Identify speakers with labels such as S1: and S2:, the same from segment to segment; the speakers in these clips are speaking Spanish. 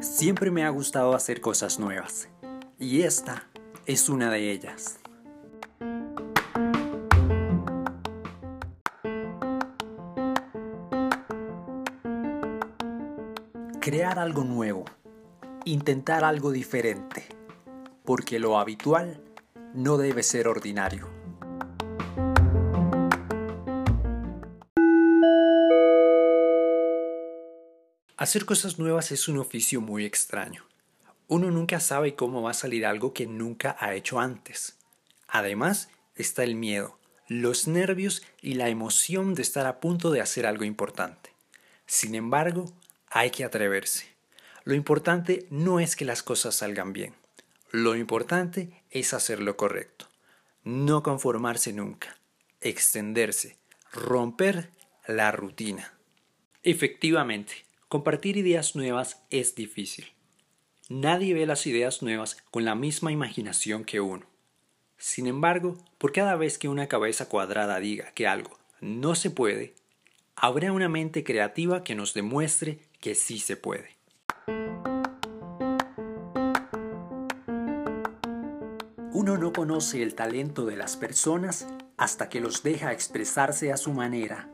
S1: Siempre me ha gustado hacer cosas nuevas y esta es una de ellas. Crear algo nuevo, intentar algo diferente, porque lo habitual no debe ser ordinario. Hacer cosas nuevas es un oficio muy extraño. Uno nunca sabe cómo va a salir algo que nunca ha hecho antes. Además, está el miedo, los nervios y la emoción de estar a punto de hacer algo importante. Sin embargo, hay que atreverse. Lo importante no es que las cosas salgan bien. Lo importante es hacer lo correcto. No conformarse nunca. Extenderse. Romper la rutina. Efectivamente, Compartir ideas nuevas es difícil. Nadie ve las ideas nuevas con la misma imaginación que uno. Sin embargo, por cada vez que una cabeza cuadrada diga que algo no se puede, habrá una mente creativa que nos demuestre que sí se puede. Uno no conoce el talento de las personas hasta que los deja expresarse a su manera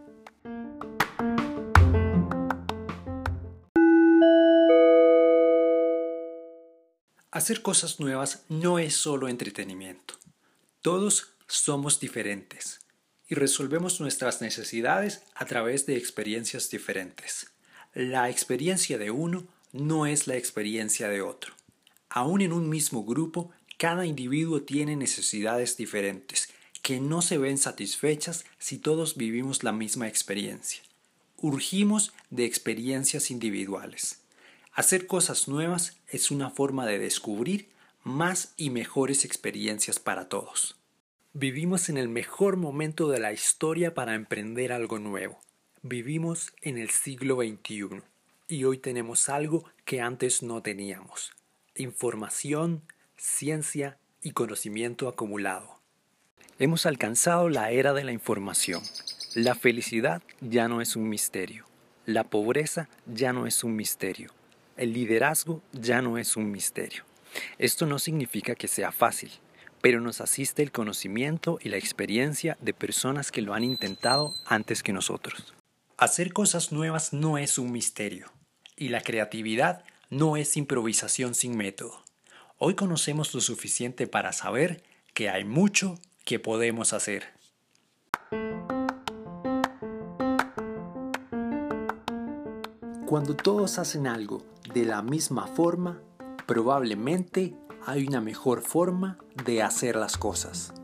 S1: Hacer cosas nuevas no es solo entretenimiento. Todos somos diferentes y resolvemos nuestras necesidades a través de experiencias diferentes. La experiencia de uno no es la experiencia de otro. Aún en un mismo grupo, cada individuo tiene necesidades diferentes que no se ven satisfechas si todos vivimos la misma experiencia. Urgimos de experiencias individuales. Hacer cosas nuevas es una forma de descubrir más y mejores experiencias para todos. Vivimos en el mejor momento de la historia para emprender algo nuevo. Vivimos en el siglo XXI y hoy tenemos algo que antes no teníamos. Información, ciencia y conocimiento acumulado. Hemos alcanzado la era de la información. La felicidad ya no es un misterio. La pobreza ya no es un misterio el liderazgo ya no es un misterio. Esto no significa que sea fácil, pero nos asiste el conocimiento y la experiencia de personas que lo han intentado antes que nosotros. Hacer cosas nuevas no es un misterio, y la creatividad no es improvisación sin método. Hoy conocemos lo suficiente para saber que hay mucho que podemos hacer. Cuando todos hacen algo de la misma forma, probablemente hay una mejor forma de hacer las cosas.